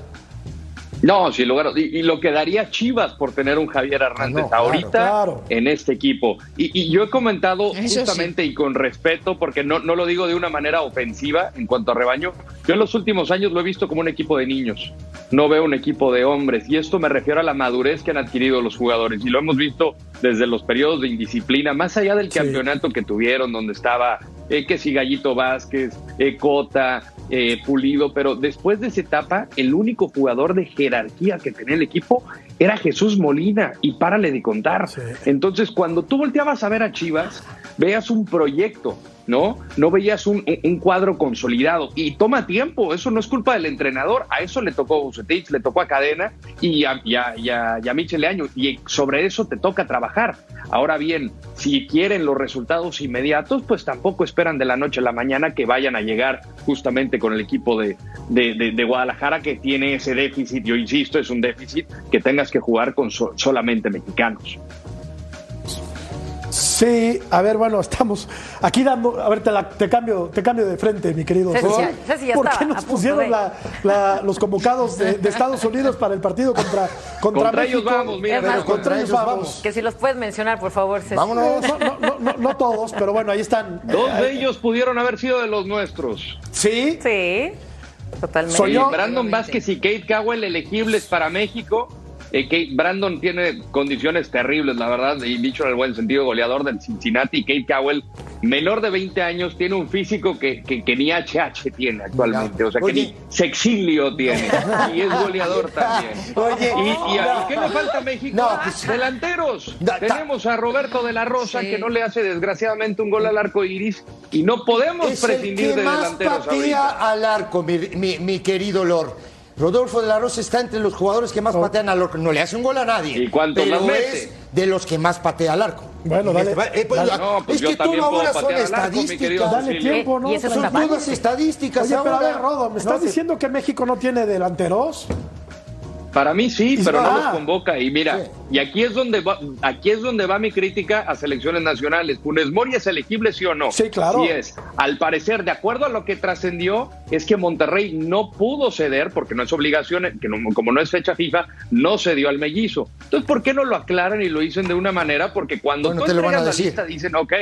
No, sin lugar a- y, y lo que daría Chivas por tener un Javier Hernández Ah, no, claro, ahorita claro. en este equipo. Y, y yo he comentado Eso justamente y con respeto, porque no, no lo digo de una manera ofensiva en cuanto a rebaño, yo en los últimos años lo he visto como un equipo de niños, no veo un equipo de hombres, y esto me refiero a la madurez que han adquirido los jugadores, y lo hemos visto desde los periodos de indisciplina, más allá del campeonato que tuvieron, donde estaba eh, que si Gallito Vázquez, eh, Cota, eh, Pulido, pero después de esa etapa, el único jugador de jerarquía que tenía el equipo era Jesús Molina, y párale de contar. Entonces, cuando tú volteabas a ver a Chivas, veas un proyecto, ¿no? No veías un, cuadro consolidado. Y toma tiempo, eso no es culpa del entrenador. A eso le tocó a Bucetich, le tocó a Cadena y a, y a, y. Y sobre eso te toca trabajar. Ahora bien, si quieren los resultados inmediatos, pues tampoco esperan de la noche a la mañana que vayan a llegar justamente con el equipo de, de- de- de Guadalajara que tiene ese déficit. Yo insisto, es un déficit que tengas que jugar con so- solamente mexicanos. Sí, a ver, bueno, estamos aquí dando, a ver, te, la- te cambio, te cambio de frente, mi querido. Ceci ya ¿Por estaba qué nos pusieron la- la- los convocados de, de Estados Unidos para el partido contra, contra, Contra ellos vamos, mira, Pero contra ellos vamos. Que si los puedes mencionar, por favor, Ceci. Eh, no, no, no, no, no todos, pero bueno, ahí están. Dos de ellos pudieron haber sido de los nuestros. Sí, Sí, totalmente. Soy yo. Brandon Vázquez y Kate Cowell elegibles para México. Eh, Kate, Brandon tiene condiciones terribles, la verdad, y dicho en el buen sentido, goleador del Cincinnati. Kate Cowell, menor de 20 años, tiene un físico que, que, que ni HH tiene actualmente, o sea, que Oye. ni sexilio tiene, y es goleador también. Oye, ¿Y, y a- y qué le falta a México? No, pues- Delanteros. Tenemos a Roberto de la Rosa, Sí. que no le hace desgraciadamente un gol al arco iris, y no podemos es el prescindir que de más delanteros patea ahorita. al arco, mi, mi- mi querido Lord. Rodolfo de la Rosa está entre los jugadores que más patean al arco. No le hace un gol a nadie. ¿Y cuánto pero más mete? es de los que más patea al arco. Bueno, dale. Eh, pues, Dale. No, pues es que todo ahora son arco, estadísticas. dale tiempo, ¿no? Y eso Son todas estadísticas. Oye, pero a ahora. ver, Rodo, ¿me estás No, diciendo que México no tiene delanteros? Para mí sí, pero no los convoca. Y mira, Sí. y aquí es donde va, aquí es donde va mi crítica a selecciones nacionales. ¿Funes Mori es elegible, sí o no? Sí, claro. Sí es. Al parecer, de acuerdo a lo que trascendió, es que Monterrey no pudo ceder, porque no es obligación, que no- como no es fecha FIFA, no cedió al mellizo. Entonces, ¿por qué no lo aclaran y lo dicen de una manera? Porque cuando Bueno, tú entregas la decir. lista, dicen, ok,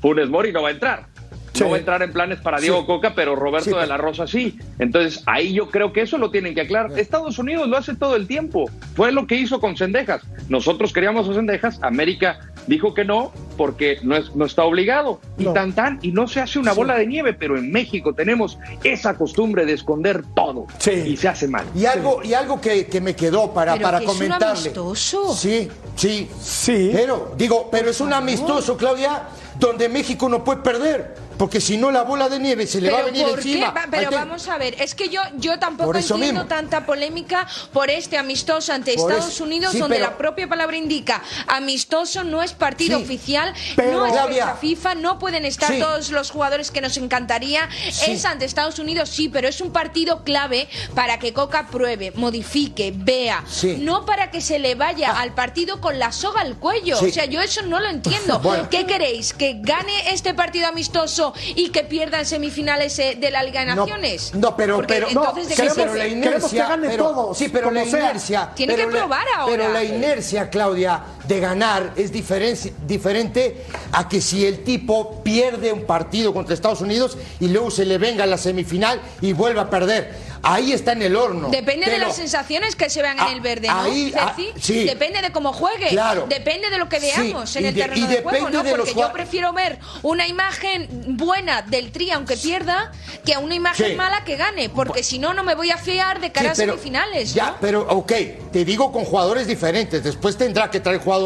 Funes Mori no va a entrar. Sí. No va a entrar en planes para Diego Sí. Coca, pero Roberto Sí, de la Rosa sí. Entonces, ahí yo creo que eso lo tienen que aclarar. Estados Unidos lo hace todo el tiempo. Fue lo que hizo con Cendejas. Nosotros queríamos a Cendejas, América dijo que no, porque no, es, no está obligado. Y No. tan tan, y no se hace una bola de nieve, pero en México tenemos esa costumbre de esconder todo. Sí. Y se hace mal. Y algo, y algo que, que me quedó para, Pero para que es un comentarle. amistoso. Sí, sí. Sí. Pero, digo, pero es un amistoso, Claudia, donde México no puede perder. Porque si no, la bola de nieve se le va a venir ¿por qué? encima. Va- pero Ahí vamos a ver, es que yo, yo tampoco entiendo mismo. tanta polémica por este amistoso ante Por Estados eso. Unidos, Sí, donde pero- la propia palabra indica amistoso, no es partido Sí, oficial, pero- no es fecha FIFA, no pueden estar Sí. todos los jugadores que nos encantaría. Es ante Estados Unidos, sí, pero es un partido clave para que Coca pruebe, modifique, vea, no para que se le vaya al partido con la soga al cuello. O sea, yo eso no lo entiendo. Bueno. ¿Qué queréis? ¿Que gane este partido amistoso y que pierda en semifinales de la Liga de No, Naciones? No, pero, Porque pero, entonces, ¿de sí, qué pero sirve? la Queremos inercia, que gane pero- todos, sí, pero la sea. inercia, Tiene pero que la- probar ahora. Pero la inercia, Claudia, de ganar es diferen- diferente a que si el tipo pierde un partido contra Estados Unidos y luego se le venga a la semifinal y vuelve a perder. Ahí está en el horno. Depende de Pero- las sensaciones que se vean Ah, en el verde, ¿no? ahí, ah, Ceci? sí. Depende de cómo juegue. Claro. Depende de lo que Sí, veamos en y el de- terreno y de juego, ¿no? de Porque yo prefiero ver una imagen buena del Tri aunque pierda que a una imagen Sí. mala que gane, porque si no no me voy a fiar de cara Sí, a semifinales. Ya, ¿no? pero ok, te digo con jugadores diferentes. Después tendrá que traer jugadores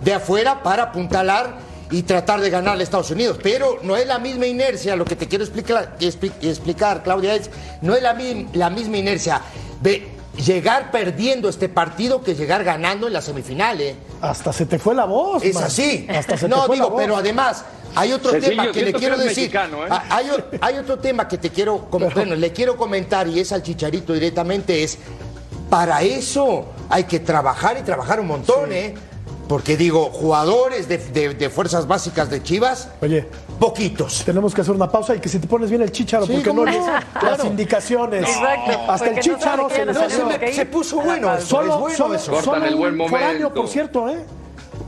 de afuera para apuntalar y tratar de ganar a Estados Unidos. Pero no es la misma inercia, lo que te quiero explicar, expli- explicar Claudia, es no es la, la misma inercia de llegar perdiendo este partido que llegar ganando en la semifinal. ¿eh? Hasta se te fue la voz. Es man. así. Hasta se te No, fue la digo, voz. pero además hay otro Cecilio, tema que le quiero que decir. mexicano, ¿eh? Ah, Hay, hay otro tema que te quiero, com- bueno, le quiero comentar y es al chicharito directamente, es para eso hay que trabajar y trabajar un montón, ¿eh? Porque digo, jugadores de, de- de fuerzas básicas de Chivas, Oye, poquitos. tenemos que hacer una pausa y que si te pones bien el chicharo, Sí, porque no lees las indicaciones. Exacto, Hasta el no chicharo se No, puso bueno Solo, es bueno solo, eso. Cortan solo el buen momento. por cierto, ¿eh?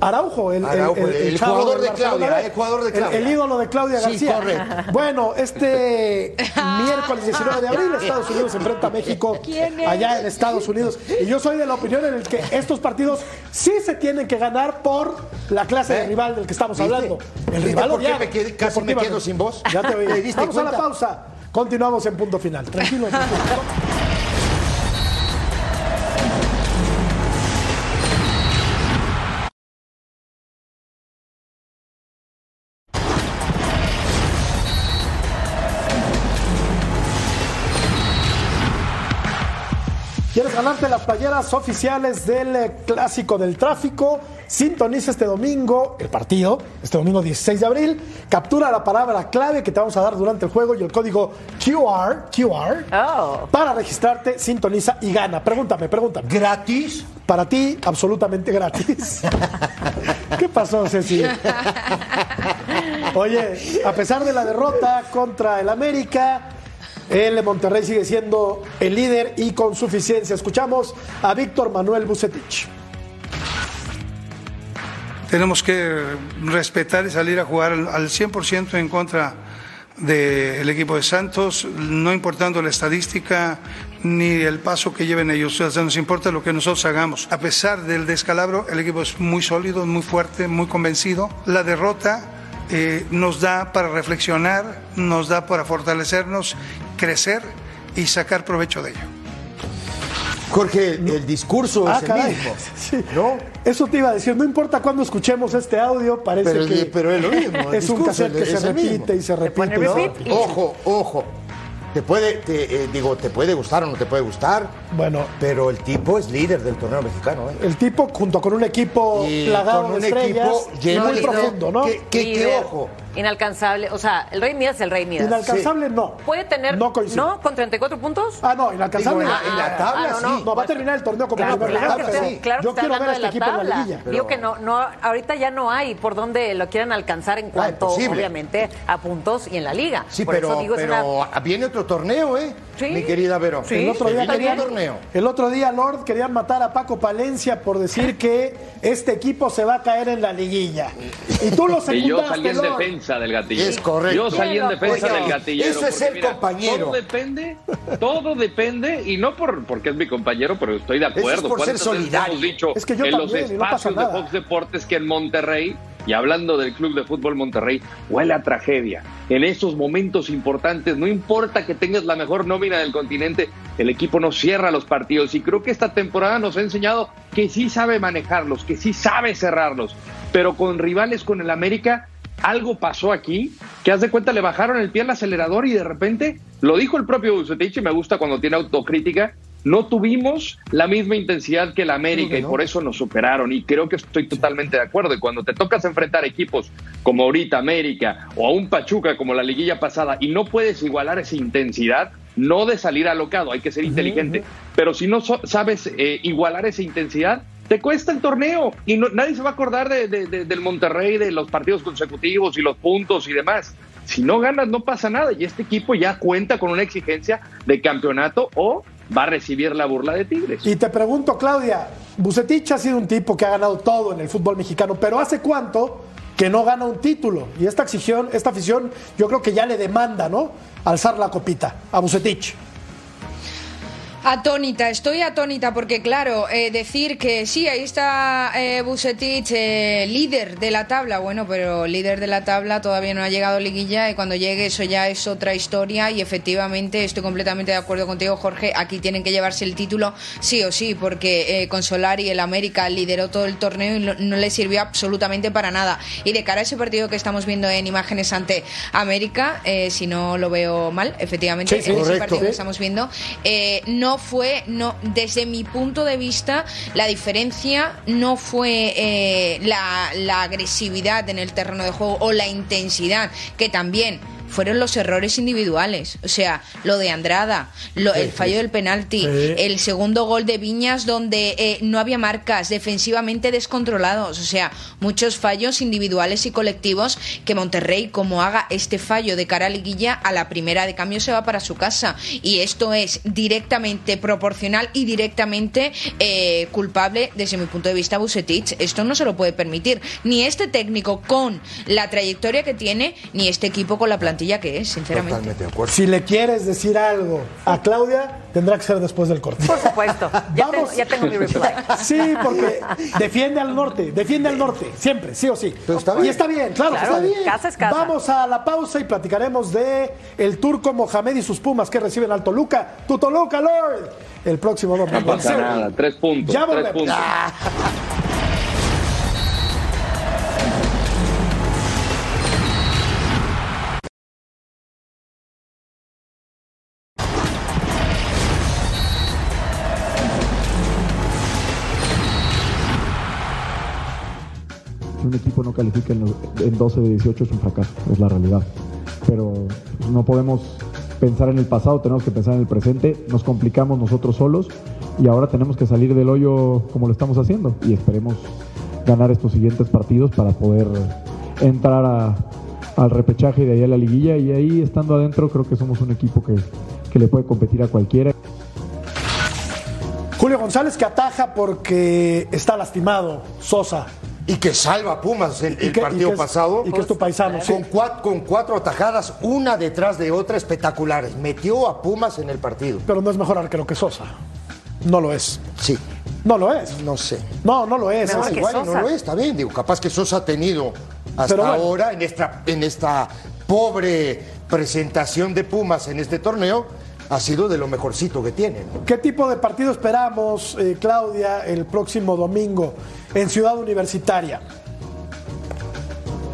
Araujo, el, Araujo, el- el el chavo jugador de Claudia, el jugador de Claudia. El, ídolo de Claudia Sí, García. correcto. Bueno, este miércoles 19 de abril Estados Unidos se enfrenta a México ¿Quién es? allá en Estados Unidos. Y yo soy de la opinión en el que estos partidos sí se tienen que ganar por la clase de ¿Eh? rival del que estamos ¿Viste? hablando. El ¿Viste rival por qué me quedé- casi me quedo sin voz? Ya te oí. ¿Te diste Vamos a la pausa. Continuamos en punto final. Tranquilo. tranquilo. ganarte las playeras oficiales del eh, Clásico del Tráfico? Sintoniza este domingo el partido, este domingo 16 de abril. Captura la palabra clave que te vamos a dar durante el juego y el código QR, QR Oh. para registrarte, sintoniza y gana. Pregúntame, pregúntame. ¿Gratis? Para ti, absolutamente gratis. ¿Qué pasó, Ceci? Oye, a pesar de la derrota contra el América, el Monterrey sigue siendo el líder y con suficiencia. Escuchamos a Víctor Manuel Bucetich. Tenemos que respetar y salir a jugar al al 100% en contra del equipo de Santos, no importando la estadística ni el paso que lleven ellos. Nos importa lo que nosotros hagamos. A pesar del descalabro, el equipo es muy sólido, muy fuerte, muy convencido. La derrota eh, nos da para reflexionar, nos da para fortalecernos, crecer y sacar provecho de ello. Jorge, el discurso Ah, es el mismo. Sí. ¿No? Eso te iba a decir, no importa cuándo escuchemos este audio, parece Pero, que pero es lo mismo. el es un discurso cassette que es se el mismo. repite y se repite. ¿no? Ojo, ojo. Te puede, te, eh, digo, te puede gustar o no te puede gustar, Bueno, pero el tipo es líder del torneo mexicano, ¿eh? el tipo junto con un equipo Y plagado con de un estrellas, equipo lleno muy profundo, ¿no? que- que- que, Líder, ojo. Inalcanzable. O sea, el Rey Midas es el Rey Midas. Inalcanzable no. ¿Puede tener. No coincido. ¿No? ¿Con 34 puntos? Ah, no, inalcanzable. Digo, no. en la- en la tabla, Ah, no, sí. No, va a terminar el torneo como Claro, claro lugar, que pero está, claro que yo quiero ver hablando a este de equipo la en la tabla. liguilla. Digo que no, no, ahorita ya no hay por donde lo quieran alcanzar en cuanto, imposible. obviamente, a puntos y en la liga. Sí, Por pero, eso digo, es una- pero viene otro torneo, ¿eh? Sí. Mi querida Vero. Sí. El otro, día querían, torneo. el otro día, Lord, querían matar a Paco Palencia por decir que este equipo se va a caer en la liguilla. Y tú lo Y yo secundaste, salí en Lord. defensa del gatillero. Es correcto. Yo salí en defensa oiga, del gatillero. eso es el compañero. Todo depende, todo depende, y no por porque es mi compañero, pero estoy de es acuerdo. por ser ¿Cuántas veces solidario. Hemos dicho Es que yo en los también, no pasa espacios de. Fox Deportes que en Monterrey, y hablando del Club de Fútbol Monterrey, huele a tragedia. En esos momentos importantes, no importa que tengas la mejor nómina del continente, el equipo no cierra los partidos. Y creo que esta temporada nos ha enseñado que sí sabe manejarlos, que sí sabe cerrarlos. Pero con rivales con el América, algo pasó aquí, que haz de cuenta le bajaron el pie al acelerador y de repente, lo dijo el propio Bucetich me gusta cuando tiene autocrítica, no tuvimos la misma intensidad que el América y por eso nos superaron. Y creo que estoy totalmente de acuerdo. Y cuando te tocas enfrentar equipos como ahorita América o a un Pachuca como la liguilla pasada y no puedes igualar esa intensidad, no de salir alocado, hay que ser inteligente, pero si no so- sabes eh, igualar esa intensidad, te cuesta el torneo y no- nadie se va a acordar de- de- de- del Monterrey, de los partidos consecutivos y los puntos y demás. Si no ganas, no pasa nada. Y este equipo ya cuenta con una exigencia de campeonato o va a recibir la burla de Tigres. Y te pregunto, Claudia, Bucetich ha sido un tipo que ha ganado todo en el fútbol mexicano, pero ¿hace cuánto que no gana un título? Y esta afición, esta afición yo creo que ya le demanda, ¿no? Alzar la copita a Bucetich. Atónita, estoy atónita porque claro, eh, decir que sí, ahí está eh, Bucetich, eh, líder de la tabla, bueno, pero líder de la tabla todavía no ha llegado liguilla y cuando llegue eso ya es otra historia y efectivamente estoy completamente de acuerdo contigo Jorge, aquí tienen que llevarse el título sí o sí porque eh, con Solari el América lideró todo el torneo y no, no le sirvió absolutamente para nada. Y de cara a ese partido que estamos viendo en imágenes ante América, eh, si no lo veo mal, efectivamente, Sí, sí, en ese partido que estamos viendo, eh, fue, no, desde mi punto de vista, la diferencia no fue eh, la, la agresividad en el terreno de juego o la intensidad, que también fueron los errores individuales. O sea, lo de Andrada, lo- el fallo del penalti, el segundo gol de Viñas donde eh, no había marcas, defensivamente descontrolados. O sea, muchos fallos individuales y colectivos que Monterrey, como haga este fallo de cara a liguilla, a la primera de cambio se va para su casa. Y esto es directamente proporcional y directamente eh, culpable, desde mi punto de vista, Bucetich. Esto no se lo puede permitir. Ni este técnico con la trayectoria que tiene, ni este equipo con la plantilla que es, sinceramente. Totalmente de acuerdo. Si le quieres decir algo a Claudia, tendrá que ser después del corte. Por supuesto. Ya, Vamos. tengo, ya tengo mi reply. Sí, porque defiende al norte, defiende al norte, siempre, sí o sí. Pero está bien. Y está bien, claro, Claro, está bien. casa es casa. Vamos a la pausa y platicaremos de el turco Mohamed y sus Pumas que reciben al Toluca. Tu Toluca, Lord. El próximo domingo. No pasa nada, tres puntos, Ya tres volvemos. puntos. Un equipo no califique en, en 12 de 18 es un fracaso, es la realidad. Pero no podemos pensar en el pasado, tenemos que pensar en el presente, nos complicamos nosotros solos y ahora tenemos que salir del hoyo como lo estamos haciendo y esperemos ganar estos siguientes partidos para poder entrar al repechaje y de ahí a la liguilla y ahí estando adentro creo que somos un equipo que, que le puede competir a cualquiera. Julio González que ataja porque está lastimado, Sosa. Y que salva a Pumas el, que- partido es- pasado. y que es tu paisano, sí. Con cuatro, con cuatro atajadas, una detrás de otra, espectaculares. Metió a Pumas en el partido. Pero no es mejor arquero que Sosa. No lo es. Sí. No lo es. No sé. No, no lo es. No, Es- igual y no lo es, está bien. Digo, capaz que Sosa ha tenido hasta bueno. ahora en esta, en esta pobre presentación de Pumas en este torneo, ha sido de lo mejorcito que tiene. ¿no? ¿Qué tipo de partido esperamos, eh, Claudia, el próximo domingo en Ciudad Universitaria?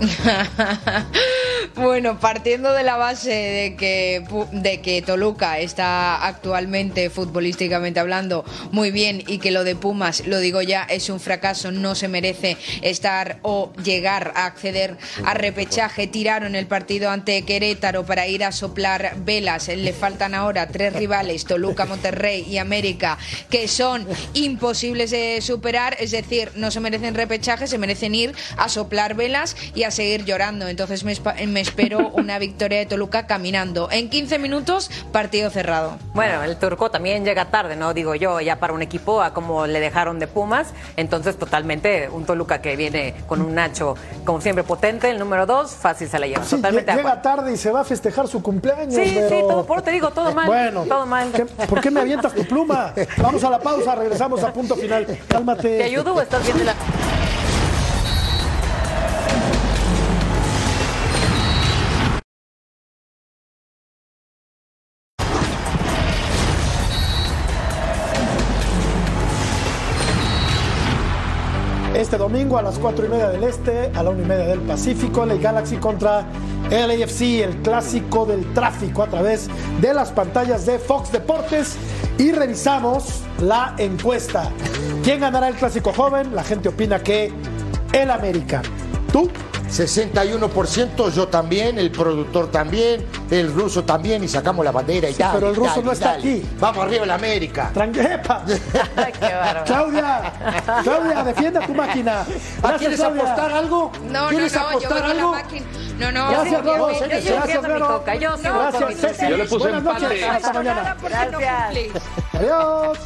Bueno, partiendo de la base de que, de que Toluca está actualmente, futbolísticamente hablando, muy bien y que lo de Pumas, lo digo ya, es un fracaso, no se merece estar o llegar a acceder a repechaje. Tiraron el partido ante Querétaro para ir a soplar velas. Le faltan ahora tres rivales, Toluca, Monterrey y América, que son imposibles de superar, es decir, no se merecen repechaje, se merecen ir a soplar velas y a seguir llorando. Entonces me, espero una victoria de Toluca caminando. En 15 minutos, partido cerrado. Bueno, el turco también llega tarde, ¿no? Digo yo, ya para un equipo a como le dejaron de Pumas. Entonces, totalmente, un Toluca que viene con un Nacho, como siempre, potente, el número dos, fácil se la lleva. Sí, totalmente llega acuerdo. tarde y se va a festejar su cumpleaños. Sí, pero- sí, todo, por te digo, todo mal. Bueno, todo mal. ¿qué- ¿por qué me avientas tu pluma? Vamos a la pausa, regresamos a punto final. Cálmate. ¿Te ayudo o estás viendo la.? A las 4 y media del Este, a la 1 y media del Pacífico, LA Galaxy contra LAFC, el clásico del tráfico a través de las pantallas de Fox Deportes. Y revisamos la encuesta. ¿Quién ganará el clásico joven? La gente opina que el América. ¿Tú? 61%, yo también, el productor también, el ruso también, y sacamos la bandera y Sí, tal. pero el ruso tal, no está tal. aquí. Vamos arriba el América. Tranquepa. Claudia, Claudia, defiende tu máquina. Gracias, ¿Quieres Claudia. apostar algo? No, no, ¿Quieres no, yo apostar la algo? máquina. No, no, Gracias, Vero. bien, Yo bien, sigo Gracias, Vero. yo Gracias, Ceci. Yo le puse Buenas noches. Hasta mañana. no Gracias. Adiós.